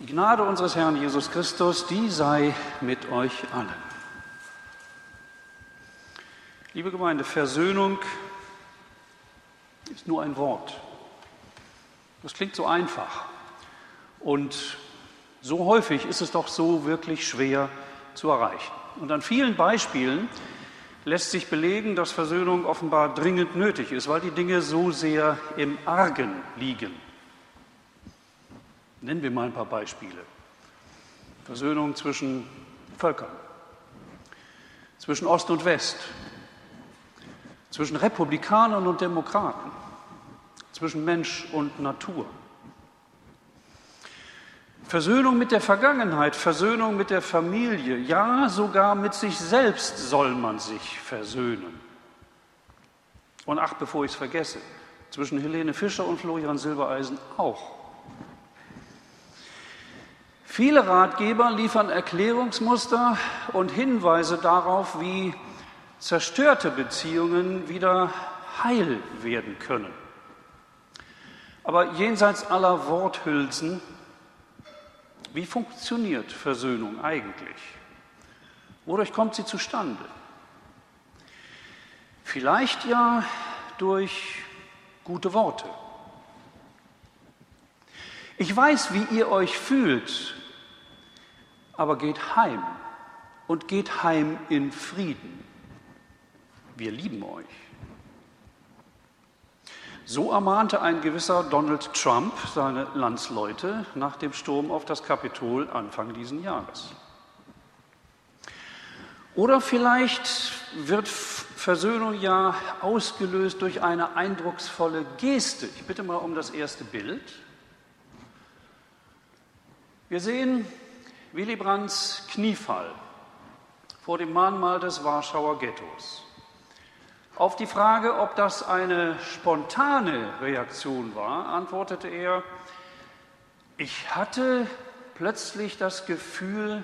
Die Gnade unseres Herrn Jesus Christus, die sei mit euch allen. Liebe Gemeinde, Versöhnung ist nur ein Wort. Das klingt so einfach. Und so häufig ist es doch so wirklich schwer zu erreichen. Und an vielen Beispielen lässt sich belegen, dass Versöhnung offenbar dringend nötig ist, weil die Dinge so sehr im Argen liegen. Nennen wir mal ein paar Beispiele. Versöhnung zwischen Völkern, zwischen Ost und West, zwischen Republikanern und Demokraten, zwischen Mensch und Natur. Versöhnung mit der Vergangenheit, Versöhnung mit der Familie, ja sogar mit sich selbst soll man sich versöhnen. Und ach, bevor ich es vergesse, zwischen Helene Fischer und Florian Silbereisen auch. Viele Ratgeber liefern Erklärungsmuster und Hinweise darauf, wie zerstörte Beziehungen wieder heil werden können. Aber jenseits aller Worthülsen, wie funktioniert Versöhnung eigentlich? Wodurch kommt sie zustande? Vielleicht ja durch gute Worte. Ich weiß, wie ihr euch fühlt, aber geht heim und geht heim in Frieden. Wir lieben euch. So ermahnte ein gewisser Donald Trump seine Landsleute nach dem Sturm auf das Kapitol Anfang diesen Jahres. Oder vielleicht wird Versöhnung ja ausgelöst durch eine eindrucksvolle Geste. Ich bitte mal um das erste Bild. Wir sehen Willy Brandts Kniefall vor dem Mahnmal des Warschauer Ghettos. Auf die Frage, ob das eine spontane Reaktion war, antwortete er, ich hatte plötzlich das Gefühl,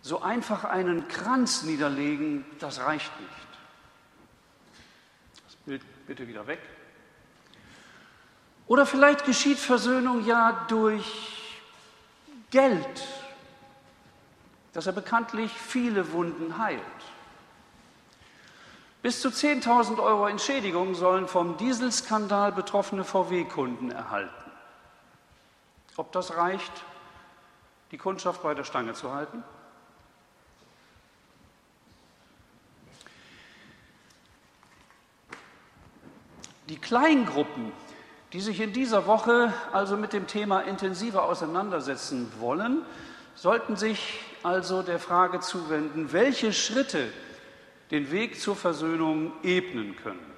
so einfach einen Kranz niederlegen, das reicht nicht. Das Bild bitte wieder weg. Oder vielleicht geschieht Versöhnung ja durch Geld, dass er bekanntlich viele Wunden heilt. Bis zu 10.000 Euro Entschädigung sollen vom Dieselskandal betroffene VW-Kunden erhalten. Ob das reicht, die Kundschaft bei der Stange zu halten? Die Kleingruppen, die sich in dieser Woche also mit dem Thema intensiver auseinandersetzen wollen, sollten sich also der Frage zuwenden, welche Schritte den Weg zur Versöhnung ebnen können.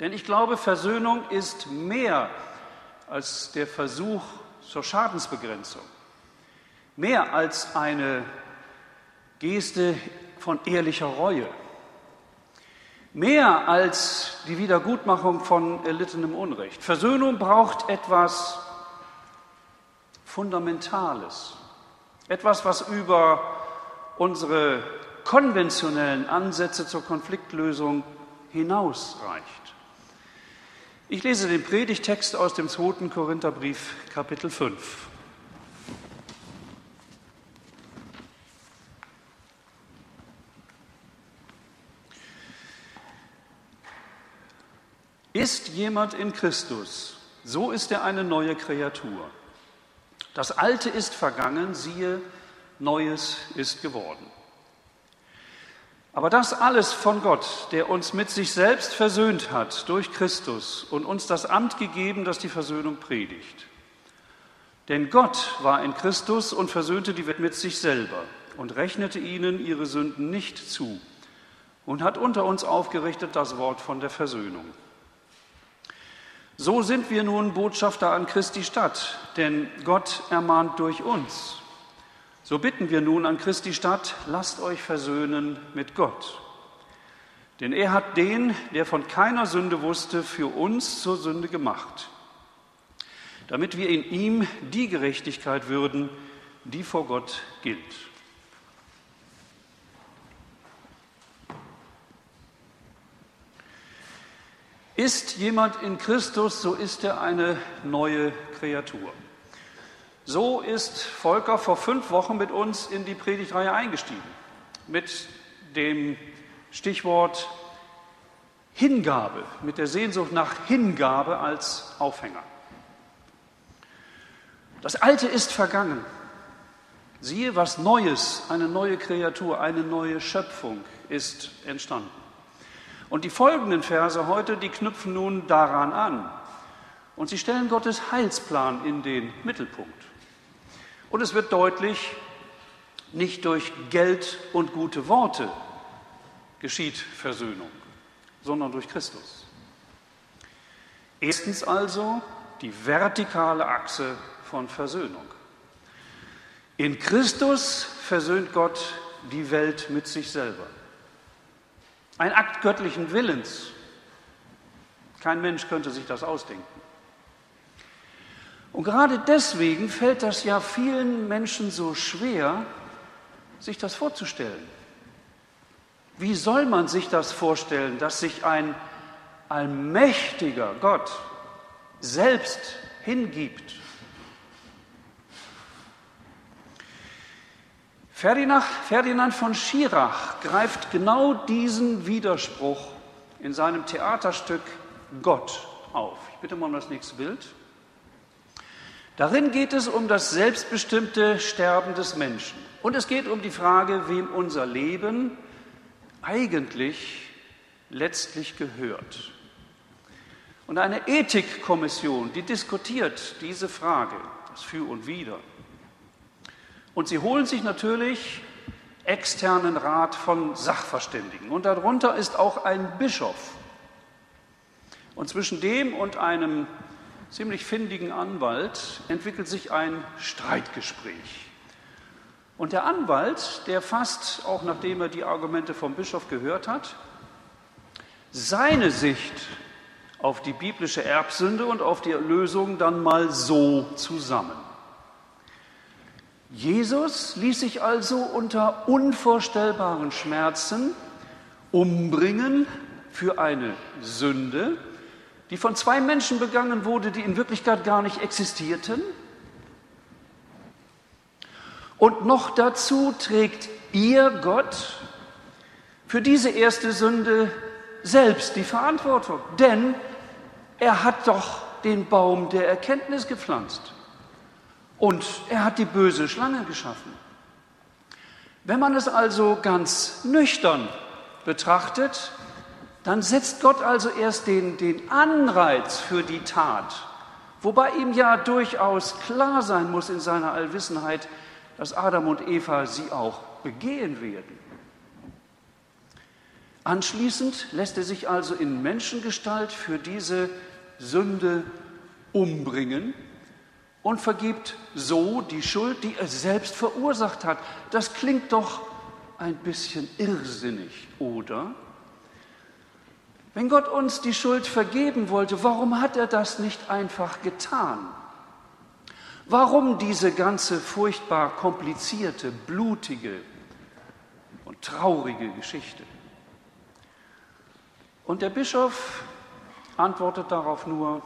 Denn ich glaube, Versöhnung ist mehr als der Versuch zur Schadensbegrenzung, mehr als eine Geste von ehrlicher Reue Mehr als die Wiedergutmachung von erlittenem Unrecht. Versöhnung braucht etwas Fundamentales. Etwas, was über unsere konventionellen Ansätze zur Konfliktlösung hinausreicht. Ich lese den Predigtext aus dem 2. Korintherbrief, Kapitel 5. Ist jemand in Christus, so ist er eine neue Kreatur. Das Alte ist vergangen, siehe, Neues ist geworden. Aber das alles von Gott, der uns mit sich selbst versöhnt hat durch Christus und uns das Amt gegeben, das die Versöhnung predigt. Denn Gott war in Christus und versöhnte die Welt mit sich selber und rechnete ihnen ihre Sünden nicht zu und hat unter uns aufgerichtet das Wort von der Versöhnung. So sind wir nun Botschafter an Christi Stadt, denn Gott ermahnt durch uns. So bitten wir nun an Christi Stadt, lasst euch versöhnen mit Gott. Denn er hat den, der von keiner Sünde wusste, für uns zur Sünde gemacht, damit wir in ihm die Gerechtigkeit würden, die vor Gott gilt. Ist jemand in Christus, so ist er eine neue Kreatur. So ist Volker vor fünf Wochen mit uns in die Predigtreihe eingestiegen, mit dem Stichwort Hingabe, mit der Sehnsucht nach Hingabe als Aufhänger. Das Alte ist vergangen. Siehe, was Neues, eine neue Kreatur, eine neue Schöpfung ist entstanden. Und die folgenden Verse heute, die knüpfen nun daran an. Und sie stellen Gottes Heilsplan in den Mittelpunkt. Und es wird deutlich, nicht durch Geld und gute Worte geschieht Versöhnung, sondern durch Christus. Erstens also die vertikale Achse von Versöhnung. In Christus versöhnt Gott die Welt mit sich selber. Ein Akt göttlichen Willens. Kein Mensch könnte sich das ausdenken. Und gerade deswegen fällt das ja vielen Menschen so schwer, sich das vorzustellen. Wie soll man sich das vorstellen, dass sich ein allmächtiger Gott selbst hingibt? Ferdinand von Schirach greift genau diesen Widerspruch in seinem Theaterstück Gott auf. Ich bitte mal um das nächste Bild. Darin geht es um das selbstbestimmte Sterben des Menschen. Und es geht um die Frage, wem unser Leben eigentlich letztlich gehört. Und eine Ethikkommission, die diskutiert diese Frage, das Für und Wider. Und sie holen sich natürlich externen Rat von Sachverständigen. Und darunter ist auch ein Bischof. Und zwischen dem und einem ziemlich findigen Anwalt entwickelt sich ein Streitgespräch. Und der Anwalt, der fasst, auch nachdem er die Argumente vom Bischof gehört hat, seine Sicht auf die biblische Erbsünde und auf die Erlösung dann mal so zusammen. Jesus ließ sich also unter unvorstellbaren Schmerzen umbringen für eine Sünde, die von zwei Menschen begangen wurde, die in Wirklichkeit gar nicht existierten. Und noch dazu trägt ihr Gott für diese erste Sünde selbst die Verantwortung, denn er hat doch den Baum der Erkenntnis gepflanzt. Und er hat die böse Schlange geschaffen. Wenn man es also ganz nüchtern betrachtet, dann setzt Gott also erst den, den Anreiz für die Tat, wobei ihm ja durchaus klar sein muss in seiner Allwissenheit, dass Adam und Eva sie auch begehen werden. Anschließend lässt er sich also in Menschengestalt für diese Sünde umbringen und vergibt so die Schuld, die er selbst verursacht hat. Das klingt doch ein bisschen irrsinnig, oder? Wenn Gott uns die Schuld vergeben wollte, warum hat er das nicht einfach getan? Warum diese ganze furchtbar komplizierte, blutige und traurige Geschichte? Und der Bischof antwortet darauf nur,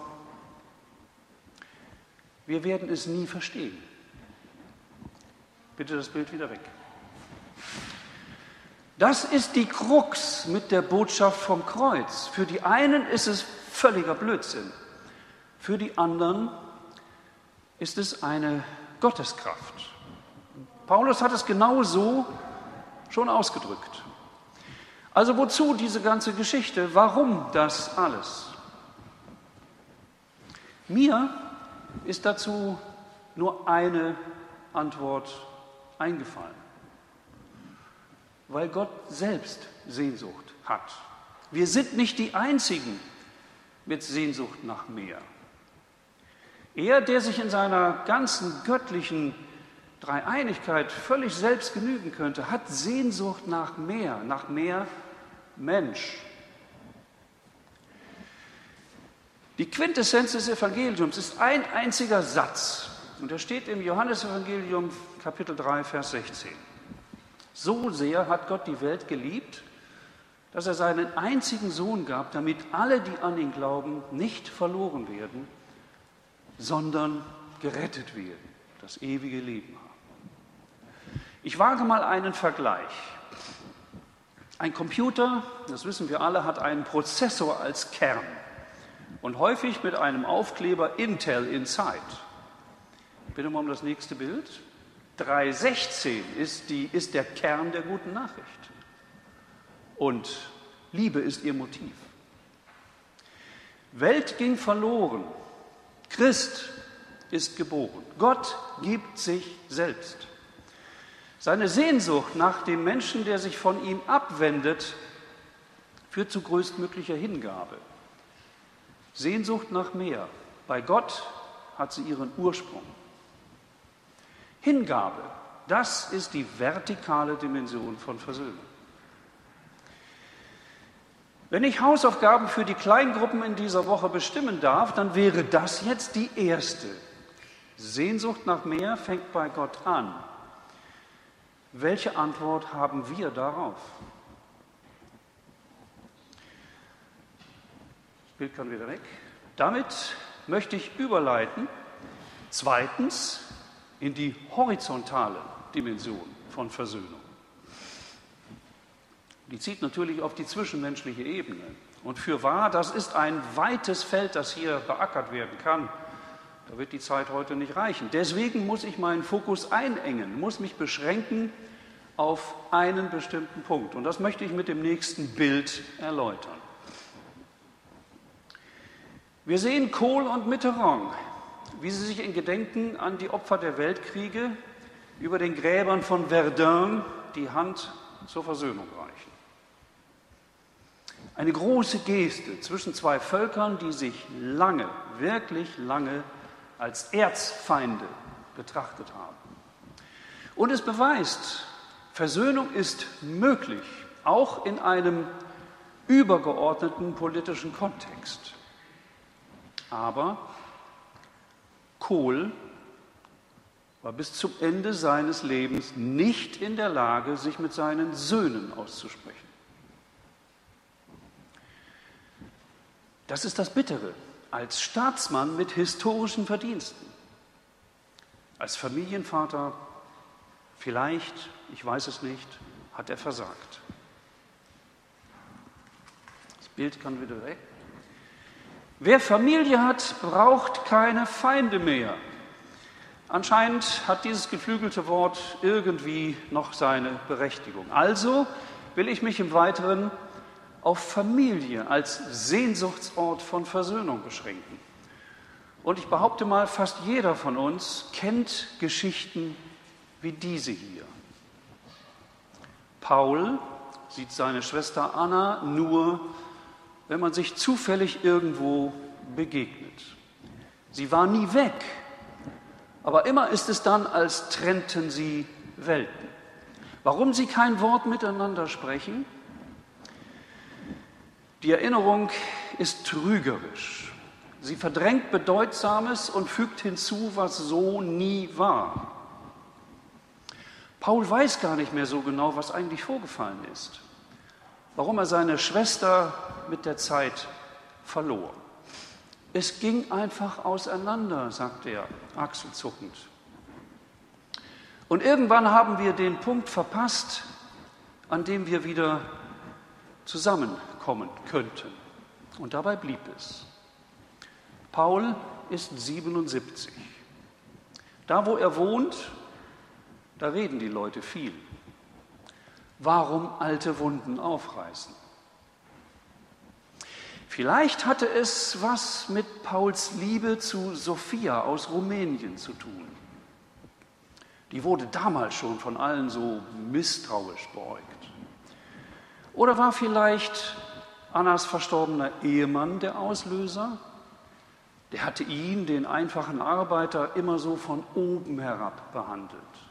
wir werden es nie verstehen. Bitte das Bild wieder weg. Das ist die Krux mit der Botschaft vom Kreuz. Für die einen ist es völliger Blödsinn. Für die anderen ist es eine Gotteskraft. Paulus hat es genau so schon ausgedrückt. Also wozu diese ganze Geschichte? Warum das alles? Mir ist dazu nur eine Antwort eingefallen. Weil Gott selbst Sehnsucht hat. Wir sind nicht die Einzigen mit Sehnsucht nach mehr. Er, der sich in seiner ganzen göttlichen Dreieinigkeit völlig selbst genügen könnte, hat Sehnsucht nach mehr, nach mehr Mensch. Die Quintessenz des Evangeliums ist ein einziger Satz. Und der steht im Johannesevangelium Kapitel 3, Vers 16. So sehr hat Gott die Welt geliebt, dass er seinen einzigen Sohn gab, damit alle, die an ihn glauben, nicht verloren werden, sondern gerettet werden. das ewige Leben haben. Ich wage mal einen Vergleich. Ein Computer, das wissen wir alle, hat einen Prozessor als Kern und häufig mit einem Aufkleber Intel Inside. Bitte mal um das nächste Bild. 316 ist, die, ist der Kern der guten Nachricht. Und Liebe ist ihr Motiv. Welt ging verloren. Christ ist geboren. Gott gibt sich selbst. Seine Sehnsucht nach dem Menschen, der sich von ihm abwendet, führt zu größtmöglicher Hingabe. Sehnsucht nach mehr. Bei Gott hat sie ihren Ursprung. Hingabe, das ist die vertikale Dimension von Versöhnung. Wenn ich Hausaufgaben für die Kleingruppen in dieser Woche bestimmen darf, dann wäre das jetzt die erste. Sehnsucht nach mehr fängt bei Gott an. Welche Antwort haben wir darauf? Bild kann wieder weg. Damit möchte ich überleiten. Zweitens in die horizontale Dimension von Versöhnung. Die zieht natürlich auf die zwischenmenschliche Ebene. Und für wahr, das ist ein weites Feld, das hier beackert werden kann. Da wird die Zeit heute nicht reichen. Deswegen muss ich meinen Fokus einengen, muss mich beschränken auf einen bestimmten Punkt. Und das möchte ich mit dem nächsten Bild erläutern. Wir sehen Kohl und Mitterrand, wie sie sich in Gedenken an die Opfer der Weltkriege über den Gräbern von Verdun die Hand zur Versöhnung reichen. Eine große Geste zwischen zwei Völkern, die sich lange, wirklich lange als Erzfeinde betrachtet haben. Und es beweist, Versöhnung ist möglich, auch in einem übergeordneten politischen Kontext. Aber Kohl war bis zum Ende seines Lebens nicht in der Lage, sich mit seinen Söhnen auszusprechen. Das ist das Bittere als Staatsmann mit historischen Verdiensten. Als Familienvater vielleicht, ich weiß es nicht, hat er versagt. Das Bild kann wieder weg. Wer Familie hat, braucht keine Feinde mehr. Anscheinend hat dieses geflügelte Wort irgendwie noch seine Berechtigung. Also will ich mich im Weiteren auf Familie als Sehnsuchtsort von Versöhnung beschränken. Und ich behaupte mal, fast jeder von uns kennt Geschichten wie diese hier. Paul sieht seine Schwester Anna nur, wenn man sich zufällig irgendwo begegnet. Sie war nie weg, aber immer ist es dann, als trennten sie Welten. Warum sie kein Wort miteinander sprechen? Die Erinnerung ist trügerisch. Sie verdrängt Bedeutsames und fügt hinzu, was so nie war. Paul weiß gar nicht mehr so genau, was eigentlich vorgefallen ist, warum er seine Schwester mit der Zeit verlor. Es ging einfach auseinander, sagt er, achselzuckend. Und irgendwann haben wir den Punkt verpasst, an dem wir wieder zusammenkommen könnten. Und dabei blieb es. Paul ist 77. Da, wo er wohnt, da reden die Leute viel. Warum alte Wunden aufreißen? Vielleicht hatte es was mit Pauls Liebe zu Sophia aus Rumänien zu tun. Die wurde damals schon von allen so misstrauisch beäugt. Oder war vielleicht Annas verstorbener Ehemann der Auslöser? Der hatte ihn, den einfachen Arbeiter, immer so von oben herab behandelt.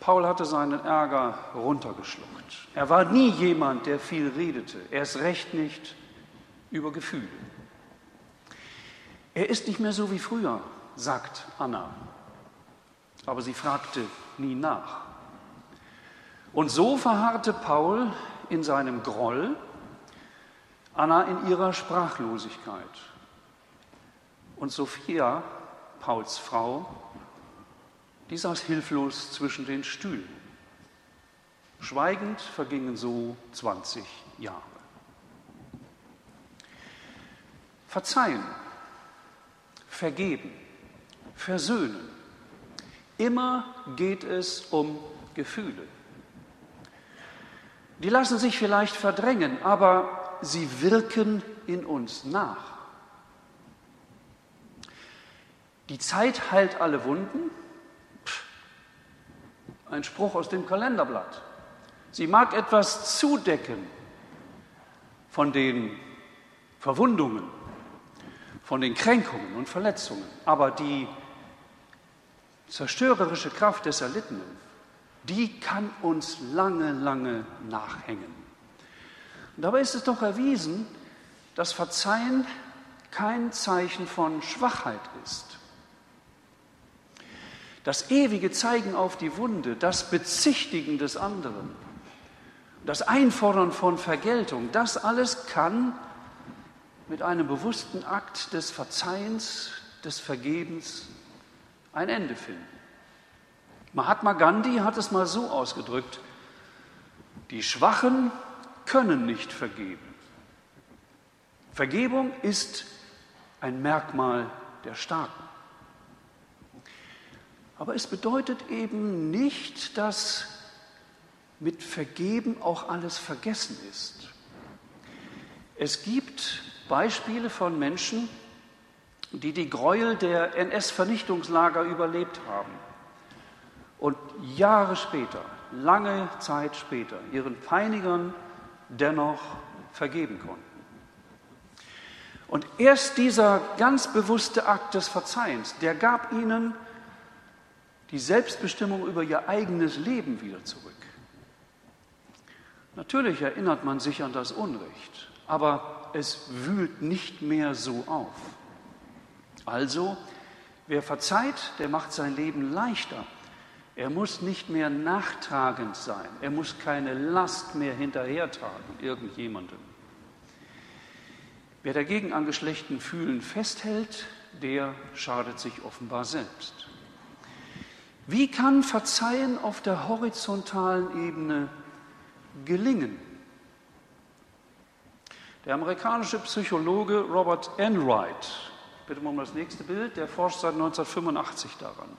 Paul hatte seinen Ärger runtergeschluckt. Er war nie jemand, der viel redete, erst recht nicht über Gefühle. Er ist nicht mehr so wie früher, sagt Anna. Aber sie fragte nie nach. Und so verharrte Paul in seinem Groll, Anna in ihrer Sprachlosigkeit. Und Sophia, Pauls Frau, die saß hilflos zwischen den Stühlen. Schweigend vergingen so 20 Jahre. Verzeihen, vergeben, versöhnen. Immer geht es um Gefühle. Die lassen sich vielleicht verdrängen, aber sie wirken in uns nach. Die Zeit heilt alle Wunden. Ein Spruch aus dem Kalenderblatt. Sie mag etwas zudecken von den Verwundungen, von den Kränkungen und Verletzungen, aber die zerstörerische Kraft des Erlittenen, die kann uns lange, lange nachhängen. Und dabei ist es doch erwiesen, dass Verzeihen kein Zeichen von Schwachheit ist. Das ewige Zeigen auf die Wunde, das Bezichtigen des anderen, das Einfordern von Vergeltung, das alles kann mit einem bewussten Akt des Verzeihens, des Vergebens ein Ende finden. Mahatma Gandhi hat es mal so ausgedrückt, die Schwachen können nicht vergeben. Vergebung ist ein Merkmal der Starken. Aber es bedeutet eben nicht, dass mit Vergeben auch alles vergessen ist. Es gibt Beispiele von Menschen, die die Gräuel der NS-Vernichtungslager überlebt haben und Jahre später, lange Zeit später, ihren Peinigern dennoch vergeben konnten. Und erst dieser ganz bewusste Akt des Verzeihens, der gab ihnen die Selbstbestimmung über ihr eigenes Leben wieder zurück. Natürlich erinnert man sich an das Unrecht, aber es wühlt nicht mehr so auf. Also, wer verzeiht, der macht sein Leben leichter. Er muss nicht mehr nachtragend sein. Er muss keine Last mehr hinterhertragen, irgendjemandem. Wer dagegen an geschlechten Fühlen festhält, der schadet sich offenbar selbst. Wie kann Verzeihen auf der horizontalen Ebene gelingen? Der amerikanische Psychologe Robert Enright, bitte mal um das nächste Bild, der forscht seit 1985 daran.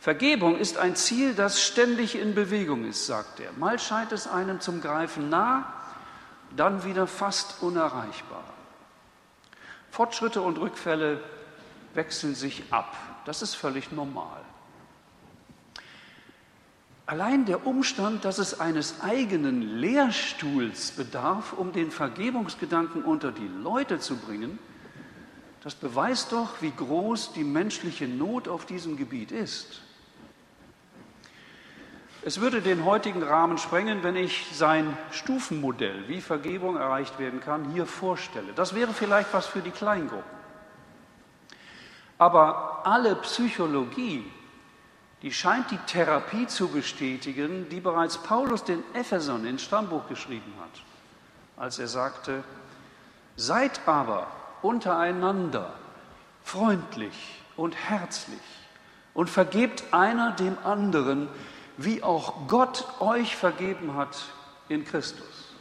Vergebung ist ein Ziel, das ständig in Bewegung ist, sagt er. Mal scheint es einem zum Greifen nah, dann wieder fast unerreichbar. Fortschritte und Rückfälle wechseln sich ab. Das ist völlig normal. Allein der Umstand, dass es eines eigenen Lehrstuhls bedarf, um den Vergebungsgedanken unter die Leute zu bringen, das beweist doch, wie groß die menschliche Not auf diesem Gebiet ist. Es würde den heutigen Rahmen sprengen, wenn ich sein Stufenmodell, wie Vergebung erreicht werden kann, hier vorstelle. Das wäre vielleicht was für die Kleingruppen. Aber alle Psychologie die scheint die Therapie zu bestätigen, die bereits Paulus den Ephesern ins Stammbuch geschrieben hat, als er sagte, seid aber untereinander freundlich und herzlich und vergebt einer dem anderen, wie auch Gott euch vergeben hat in Christus.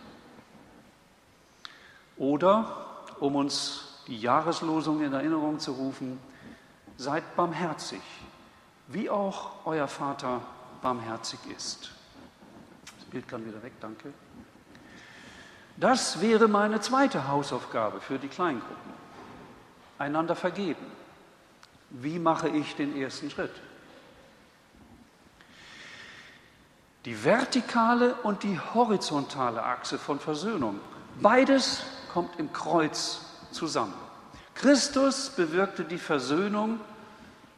Oder, um uns die Jahreslosung in Erinnerung zu rufen, seid barmherzig wie auch euer Vater barmherzig ist. Das Bild kann wieder weg, danke. Das wäre meine zweite Hausaufgabe für die Kleingruppen. Einander vergeben. Wie mache ich den ersten Schritt? Die vertikale und die horizontale Achse von Versöhnung. Beides kommt im Kreuz zusammen. Christus bewirkte die Versöhnung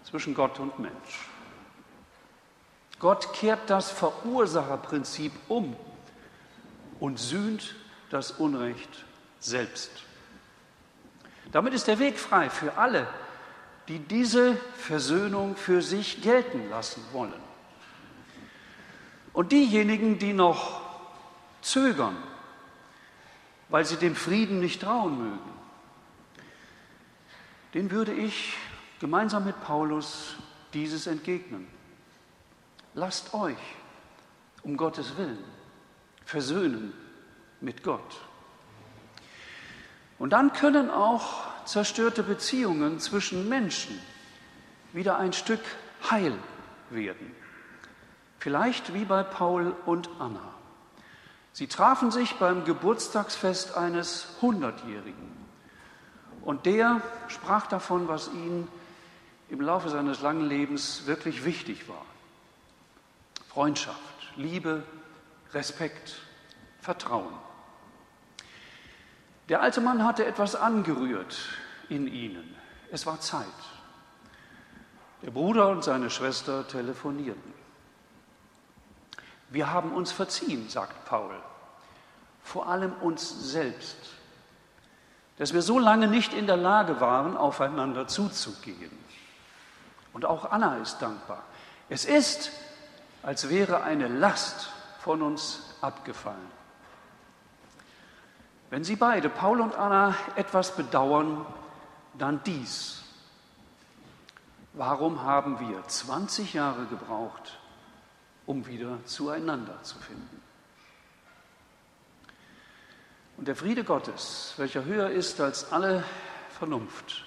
zwischen Gott und Mensch. Gott kehrt das Verursacherprinzip um und sühnt das Unrecht selbst. Damit ist der Weg frei für alle, die diese Versöhnung für sich gelten lassen wollen. Und diejenigen, die noch zögern, weil sie dem Frieden nicht trauen mögen, den würde ich gemeinsam mit Paulus dieses entgegnen. Lasst euch um Gottes Willen versöhnen mit Gott. Und dann können auch zerstörte Beziehungen zwischen Menschen wieder ein Stück heil werden. Vielleicht wie bei Paul und Anna. Sie trafen sich beim Geburtstagsfest eines Hundertjährigen. Und der sprach davon, was ihm im Laufe seines langen Lebens wirklich wichtig war. Freundschaft, Liebe, Respekt, Vertrauen. Der alte Mann hatte etwas angerührt in ihnen. Es war Zeit. Der Bruder und seine Schwester telefonierten. Wir haben uns verziehen, sagt Paul, vor allem uns selbst, dass wir so lange nicht in der Lage waren, aufeinander zuzugehen. Und auch Anna ist dankbar. Es ist, als wäre eine Last von uns abgefallen. Wenn Sie beide, Paul und Anna, etwas bedauern, dann dies. Warum haben wir 20 Jahre gebraucht, um wieder zueinander zu finden? Und der Friede Gottes, welcher höher ist als alle Vernunft,